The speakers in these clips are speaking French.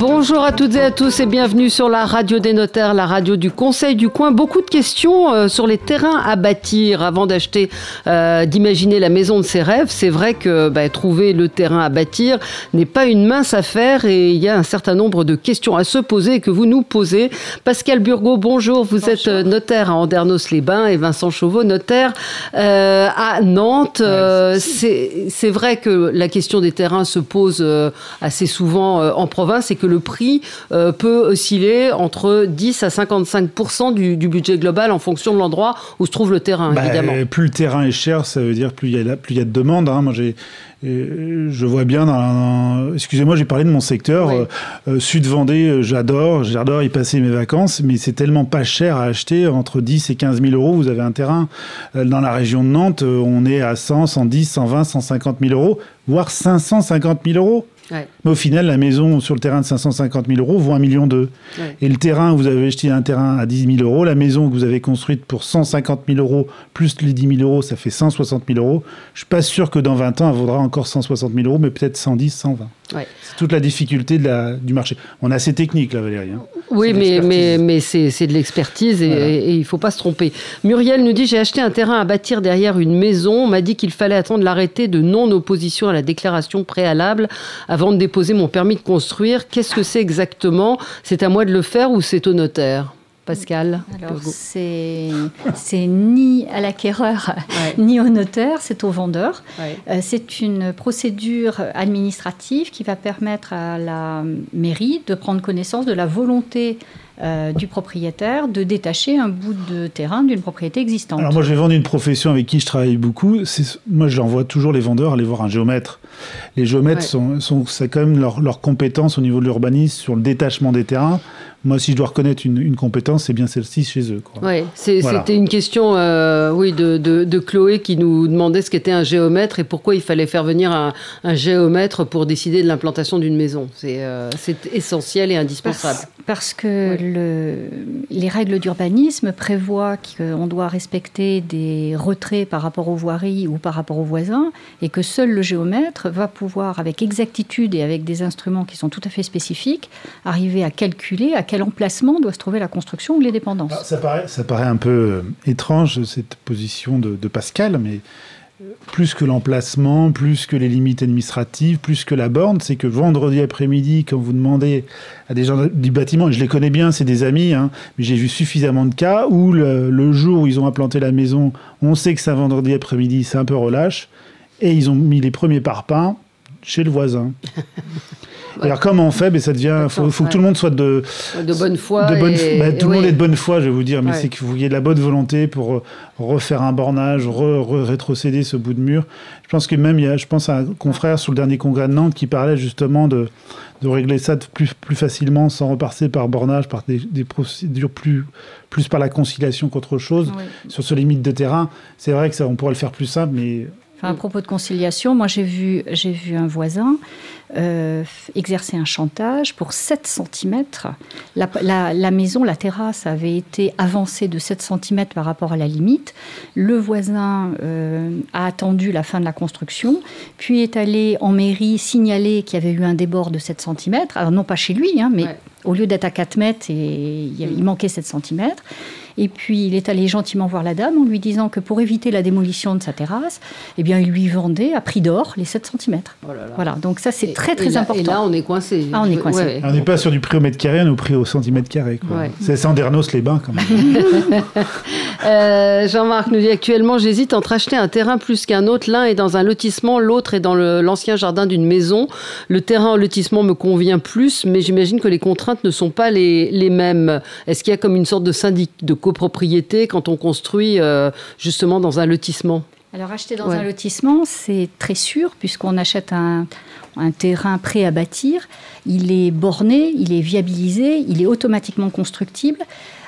Bonjour à toutes et à tous et bienvenue sur la radio des notaires, la radio du Conseil du coin. Beaucoup de questions euh, sur les terrains à bâtir avant d'acheter, euh, d'imaginer la maison de ses rêves. C'est vrai que bah, trouver le terrain à bâtir n'est pas une mince affaire et il y a un certain nombre de questions à se poser et que vous nous posez. Pascal Burgot, bonjour. Vous êtes euh, notaire à Andernos-les-Bains et Vincent Chauveau, notaire à Nantes. c'est vrai que la question des terrains se pose assez souvent en province et que le prix euh, peut osciller entre 10 à 55% du, budget global en fonction de l'endroit où se trouve le terrain, bah, évidemment. Plus le terrain est cher, ça veut dire plus il y a, plus il y a de demandes. Hein. Moi, j'ai je vois bien dans, excusez-moi j'ai parlé de mon secteur euh, euh, Sud Vendée j'adore j'adore y passer mes vacances mais c'est tellement pas cher à acheter entre 10 et 15 000 euros vous avez un terrain dans la région de Nantes on est à 100 110 120 150 000 euros voire 550 000 euros mais au final, la maison sur le terrain de 550 000 euros vaut 1 million d'euros. Et le terrain, vous avez acheté un terrain à 10 000 euros. La maison que vous avez construite pour 150 000 euros, plus les 10 000 euros, ça fait 160 000 euros. Je suis pas sûr que dans 20 ans, elle vaudra encore 160 000 euros, mais peut-être 110, 120. C'est toute la difficulté de la, du marché. On a assez technique, là, Valérie. Hein. Oui, mais, mais, mais c'est de l'expertise et, il ne faut pas se tromper. Muriel nous dit J'ai acheté un terrain à bâtir derrière une maison. On m'a dit qu'il fallait attendre l'arrêté de non-opposition à la déclaration préalable avant de déposer mon permis de construire. Qu'est-ce que c'est exactement? C'est à moi de le faire ou c'est au notaire? Pascal Alors, c'est ni à l'acquéreur ni au notaire, c'est au vendeur. Euh, c'est une procédure administrative qui va permettre à la mairie de prendre connaissance de la volonté euh, du propriétaire de détacher un bout de terrain d'une propriété existante. Alors moi, je vais vendre une profession avec qui je travaille beaucoup. Moi, j'envoie toujours les vendeurs aller voir un géomètre. Les géomètres, sont, sont c'est quand même leur, leur compétence au niveau de l'urbanisme sur le détachement des terrains. Moi, si je dois reconnaître une, compétence, c'est bien celle-ci chez eux. Oui, c'était une question euh, oui, de, de, Chloé qui nous demandait ce qu'était un géomètre et pourquoi il fallait faire venir un, géomètre pour décider de l'implantation d'une maison. C'est euh, essentiel et indispensable. Parce, que le, les règles d'urbanisme prévoient qu'on doit respecter des retraits par rapport aux voiries ou par rapport aux voisins et que seul le géomètre va pouvoir, avec exactitude et avec des instruments qui sont tout à fait spécifiques, arriver à calculer, à quel emplacement doit se trouver la construction ou les dépendances. ça, paraît, ça paraît un peu euh, étrange, cette position de, Pascal, mais plus que l'emplacement, plus que les limites administratives, plus que la borne, c'est que vendredi après-midi, quand vous demandez à des gens du bâtiment, et je les connais bien, c'est des amis, hein, mais j'ai vu suffisamment de cas où le, jour où ils ont implanté la maison, on sait que c'est un vendredi après-midi, c'est un peu relâche, et ils ont mis les premiers parpaings chez le voisin. Alors comment on fait ben, ça devient, faut, faut que tout le monde soit de de bonne foi. De bonne, ben, tout le monde est de bonne foi, je vais vous dire, mais c'est qu'il y ait de la bonne volonté pour euh, refaire un bornage, rétrocéder ce bout de mur. Je pense que même il y a, je pense à un confrère sur le dernier congrès de Nantes qui parlait justement de de régler ça plus, plus facilement sans repasser par bornage, par des, des procédures plus, plus par la conciliation qu'autre chose. Sur ce limite de terrain, c'est vrai que ça, on pourrait le faire plus simple, mais à propos de conciliation, moi j'ai vu, j'ai vu un voisin euh, exercer un chantage pour 7 cm. La, maison, la terrasse avait été avancée de 7 cm par rapport à la limite. Le voisin euh, a attendu la fin de la construction, puis est allé en mairie signaler qu'il y avait eu un débord de 7 cm. Alors non pas chez lui, hein, mais au lieu d'être à 4 mètres, et, il manquait 7 cm. Et puis il est allé gentiment voir la dame en lui disant que pour éviter la démolition de sa terrasse, eh bien, il lui vendait à prix d'or les 7 cm. Voilà, donc ça c'est très très important. Et là on est coincé. Ah, on est coincé. On n'est pas sur du prix au mètre carré, on est au prix au centimètre carré. C'est Sandernos les bains quand même. Euh, Jean-Marc nous dit actuellement j'hésite entre acheter un terrain plus qu'un autre. L'un est dans un lotissement, l'autre est dans l'ancien jardin d'une maison. Le terrain au lotissement me convient plus, mais j'imagine que les contraintes ne sont pas les, les mêmes. Est-ce qu'il y a comme une sorte de syndic de copropriété quand on construit euh, justement dans un lotissement alors acheter dans un lotissement, c'est très sûr puisqu'on achète un, un, terrain prêt à bâtir. Il est borné, il est viabilisé, il est automatiquement constructible.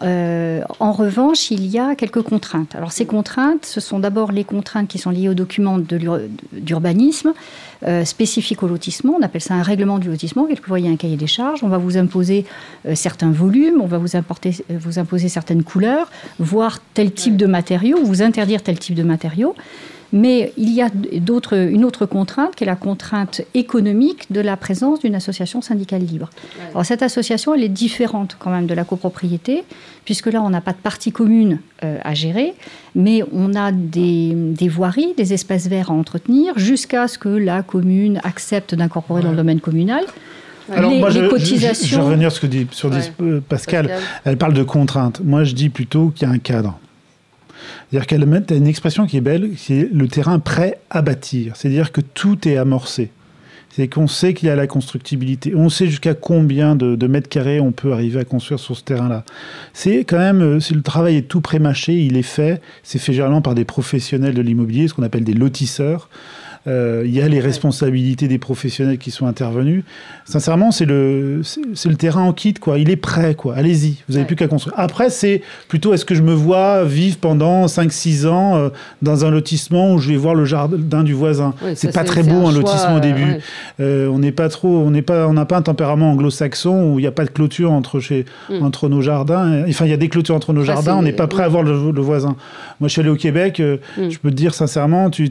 Euh, en revanche, il y a quelques contraintes. Alors ces contraintes, ce sont d'abord les contraintes qui sont liées aux documents d'urbanisme euh, spécifiques au lotissement. On appelle ça un règlement du lotissement. Quelquefois, il y a un cahier des charges. On va vous imposer euh, certains volumes, on va vous, importer, vous imposer certaines couleurs, voire tel type de matériaux, vous interdire tel type de matériaux. Mais il y a une autre contrainte qui est la contrainte économique de la présence d'une association syndicale libre. Alors cette association, elle est différente quand même de la copropriété, puisque là, on n'a pas de partie commune euh, à gérer, mais on a des, voiries, des espaces verts à entretenir, jusqu'à ce que la commune accepte d'incorporer dans le domaine communal. Alors les, moi, je, cotisations... je, vais revenir sur ce que dit, sur euh, Pascal. Elle parle de contraintes. Moi, je dis plutôt qu'il y a un cadre. C'est-à-dire qu'elle met une expression qui est belle, c'est le terrain prêt à bâtir. C'est-à-dire que tout est amorcé. C'est qu'on sait qu'il y a la constructibilité. On sait jusqu'à combien de, mètres carrés on peut arriver à construire sur ce terrain-là. C'est quand même, euh, si le travail est tout pré-mâché, il est fait. C'est fait généralement par des professionnels de l'immobilier, ce qu'on appelle des lotisseurs. Euh, il y a les responsabilités des professionnels qui sont intervenus. Sincèrement, c'est le, c'est le terrain en kit, quoi. Il est prêt, quoi. Allez-y, vous n'avez plus qu'à construire. Après, c'est plutôt est-ce que je me vois vivre pendant 5-6 ans euh, dans un lotissement où je vais voir le jardin du voisin? c'est pas très beau un, lotissement au début. Euh, on n'est pas trop, on n'est pas, on n'a pas un tempérament anglo-saxon où il n'y a pas de clôture entre chez, mm. entre nos jardins. Enfin, il y a des clôtures entre nos jardins. On n'est pas prêt à voir le, voisin. Moi, je suis allé au Québec. Mm. Je peux te dire sincèrement, tu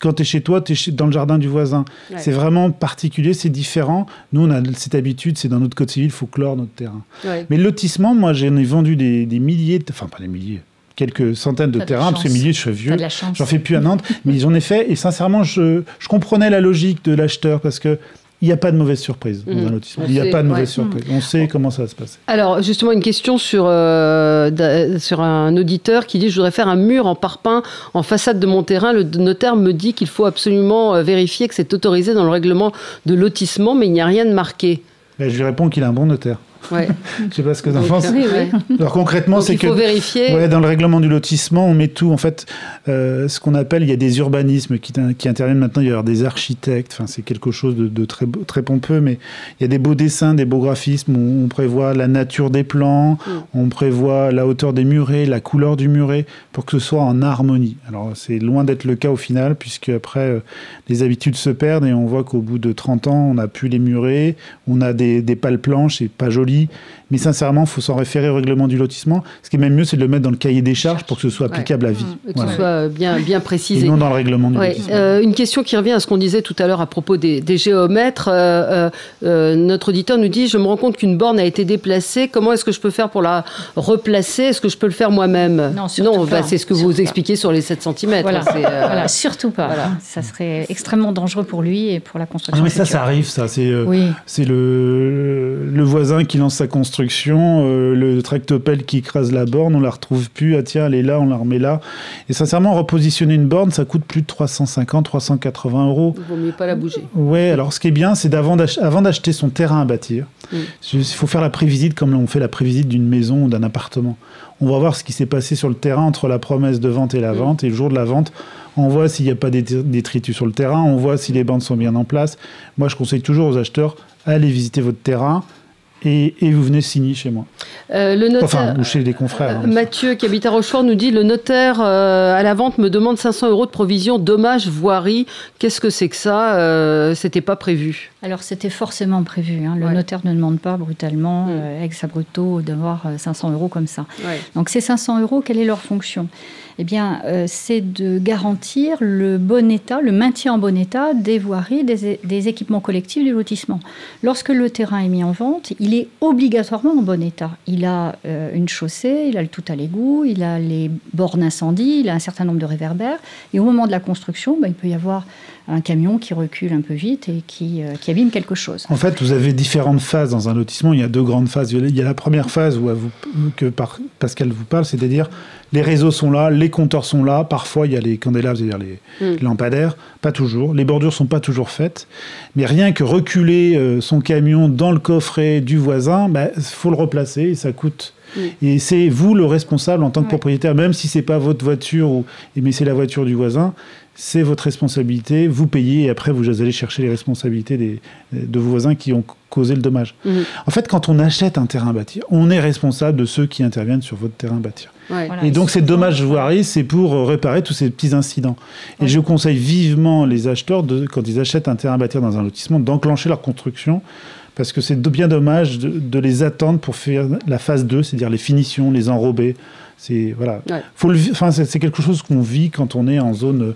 quand tu es chez toi, dans le jardin du voisin. C'est vraiment particulier, c'est différent. Nous, on a cette habitude, c'est dans notre code civil, il faut clore notre terrain. Mais le lotissement, moi, j'en ai vendu des, milliers, enfin pas des milliers, quelques centaines de terrains, parce que milliers, je suis vieux, j'en fais plus à Nantes, mais ils en ont fait, et sincèrement, je, je comprenais la logique de l'acheteur, parce que il n'y a pas de mauvaise surprise dans un mmh. lotissement. Il n'y a pas de mauvaise surprise. On sait comment ça va se passer. Alors, justement, une question sur, euh, sur un auditeur qui dit Je voudrais faire un mur en parpaing en façade de mon terrain. Le notaire me dit qu'il faut absolument euh, vérifier que c'est autorisé dans le règlement de lotissement, mais il n'y a rien de marqué. Ben, je lui réponds qu'il a un bon notaire. Ouais. Je sais pas ce que vous en pensez. Alors concrètement, c'est que vérifier. Ouais, dans le règlement du lotissement, on met tout. En fait, euh, ce qu'on appelle, il y a des urbanismes qui, qui, interviennent maintenant. Il y a des architectes. Enfin, c'est quelque chose de, très, très pompeux, mais il y a des beaux dessins, des beaux graphismes. On, prévoit la nature des plans, mm. on prévoit la hauteur des murets, la couleur du muret, pour que ce soit en harmonie. Alors c'est loin d'être le cas au final, puisque après euh, les habitudes se perdent et on voit qu'au bout de 30 ans, on n'a plus les murets, on a des, des pales planches, c'est pas Zombies mais sincèrement, il faut s'en référer au règlement du lotissement. Ce qui est même mieux, c'est de le mettre dans le cahier des charges pour que ce soit applicable à vie. que ce soit bien, bien précisé. Et non dans le règlement du lotissement. Euh, une question qui revient à ce qu'on disait tout à l'heure à propos des, géomètres. Euh, euh, notre auditeur nous dit, je me rends compte qu'une borne a été déplacée. Comment est-ce que je peux faire pour la replacer? Est-ce que je peux le faire moi-même? Non, non bah, c'est ce que vous expliquez sur les 7 cm. Voilà, surtout pas. Ça serait extrêmement dangereux pour lui et pour la construction. Non, mais ça, ça arrive, ça. C'est oui. le, le voisin qui lance sa construction, euh, le tractopelle qui écrase la borne, on la retrouve plus. Ah tiens, elle est là, on la remet là. Et sincèrement, repositionner une borne, ça coûte plus de 350, 380 euros. Il vaut mieux pas la bouger. Ouais, alors ce qui est bien, c'est d'avant d'acheter son terrain à bâtir, mm. il faut faire la prévisite comme on fait la prévisite d'une maison ou d'un appartement. On va voir ce qui s'est passé sur le terrain entre la promesse de vente et la mm. vente. Et le jour de la vente, on voit s'il n'y a pas des détritus sur le terrain, on voit si les bandes sont bien en place. Moi, je conseille toujours aux acheteurs, allez visiter votre terrain, et, vous venez signer chez moi. Euh, le notaire, enfin, ou chez des confrères. Hein. Mathieu, qui habite à Rochefort, nous dit le notaire euh, à la vente me demande 500 euros de provision dommage voirie. Qu'est-ce que c'est que ça euh, C'était pas prévu. Alors c'était forcément prévu. Hein. Le notaire ne demande pas brutalement, mm. ex abrupto, d'avoir 500 euros comme ça. Donc ces 500 euros, quelle est leur fonction? Eh bien, euh, c'est de garantir le bon état, le maintien en bon état des voiries, des, équipements collectifs du lotissement. Lorsque le terrain est mis en vente, il est obligatoirement en bon état. Il a euh, une chaussée, il a le tout à l'égout, il a les bornes incendie, il a un certain nombre de réverbères. Et au moment de la construction, ben, il peut y avoir un camion qui recule un peu vite et qui, euh, qui, abîme quelque chose. En fait, vous avez différentes phases dans un lotissement. Il y a deux grandes phases. Il y a la première phase où vous, que Pascal vous parle, c'est-à-dire les réseaux sont là, les compteurs sont là. Parfois, il y a les candélabres, c'est-à-dire les, mm. lampadaires. Pas toujours. Les bordures sont pas toujours faites. Mais rien que reculer euh, son camion dans le coffret du voisin, il bah, faut le replacer et ça coûte Et c'est vous le responsable en tant que propriétaire, même si c'est pas votre voiture, ou, mais c'est la voiture du voisin, c'est votre responsabilité, vous payez et après vous allez chercher les responsabilités des, de vos voisins qui ont causé le dommage. Mhm. En fait, quand on achète un terrain bâti, on est responsable de ceux qui interviennent sur votre terrain bâti. et donc ces dommages voiries, c'est pour réparer tous ces petits incidents. Et je conseille vivement les acheteurs, de, quand ils achètent un terrain bâti dans un lotissement, d'enclencher leur construction parce que c'est bien dommage de, les attendre pour faire la phase 2, c'est-à-dire les finitions, les enrober, c'est voilà. Faut le, enfin, c'est quelque chose qu'on vit quand on est en zone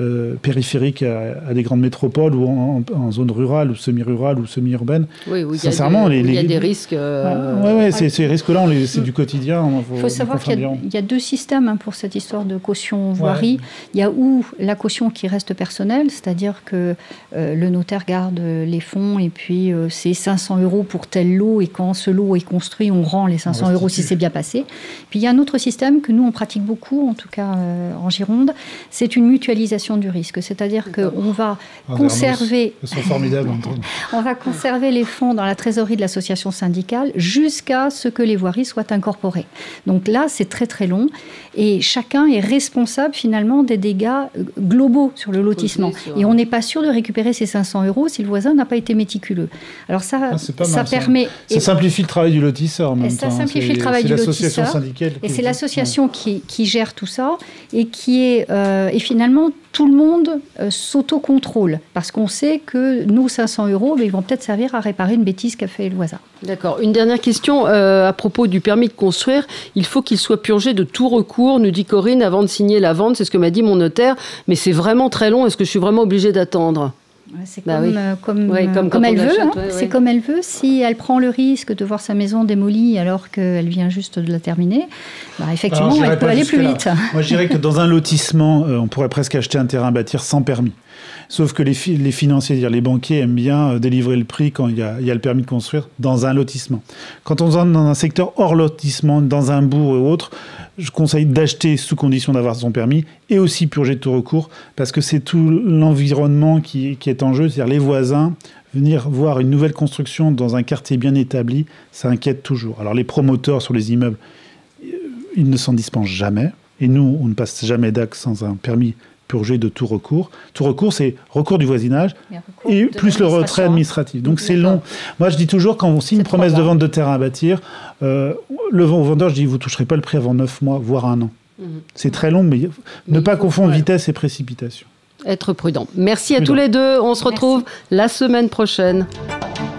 euh, périphérique à, des grandes métropoles ou en, zone rurale ou semi-rurale ou semi-urbaine. Oui, oui, Sincèrement, il y a des risques. Euh, ah, ouais, ces risques-là, c'est du quotidien. Il faut, savoir qu'il y, a deux systèmes hein, pour cette histoire de caution voirie. Il y a où la caution qui reste personnelle, c'est-à-dire que euh, le notaire garde les fonds et puis c'est 500 euros pour tel lot et quand ce lot est construit, on rend les 500 euros si c'est bien passé. Puis il y a un autre système système que nous, on pratique beaucoup, en tout cas euh, en Gironde, c'est une mutualisation du risque. C'est-à-dire qu'on va ah, conserver... on va conserver les fonds dans la trésorerie de l'association syndicale jusqu'à ce que les voiries soient incorporées. Donc là, c'est très très long et chacun est responsable finalement des dégâts globaux sur le lotissement. Et on n'est pas sûr de récupérer ces 500 euros si le voisin n'a pas été méticuleux. Alors ça, ah, ça permet... Ça. simplifie le travail du lotisseur en même Ça simplifie le travail du lotisseur. Syndicale et c'est l'association qui, qui, gère tout ça et qui est... Euh, et finalement, tout le monde euh, s'autocontrôle parce qu'on sait que nos 500 euros, mais ben, ils vont peut-être servir à réparer une bêtise qu'a fait le voisin. D'accord. Une dernière question à propos du permis de construire. Il faut qu'il soit purgé de tout recours nous dit Corinne, avant de signer la vente. C'est ce que m'a dit mon notaire. Mais c'est vraiment très long. Est-ce que je suis vraiment obligée d'attendre? C'est comme, comme, elle veut. Hein. c'est comme elle veut. Si elle prend le risque de voir sa maison démolie alors qu'elle vient juste de la terminer, bah, effectivement, elle peut aller plus vite. Moi, je dirais que dans un lotissement, euh, on pourrait presque acheter un terrain à bâtir sans permis. Sauf que les, les financiers, dire les banquiers, aiment bien euh, délivrer le prix quand il y, a, le permis de construire dans un lotissement. Quand on est dans un secteur hors lotissement, dans un bourg ou autre, je conseille d'acheter sous condition d'avoir son permis et aussi purger de tout recours parce que c'est tout l'environnement qui, qui, est en jeu, c'est-à-dire les voisins. Venir voir une nouvelle construction dans un quartier bien établi, ça inquiète toujours. Alors les promoteurs sur les immeubles, ils ne s'en dispensent jamais. Et nous, on ne passe jamais d'acte sans un permis purgé de tout recours. Tout recours, c'est recours du voisinage et plus le retrait administratif. Donc c'est long. Moi, je dis toujours, quand on signe une promesse de vente de terrain à bâtir, euh, le vendeur, je dis, vous ne toucherez pas le prix avant 9 mois, voire un an. Mhm. C'est très long, mais, ne pas confondre vitesse et précipitation. Être prudent. Merci à tous les deux. On se retrouve la semaine prochaine.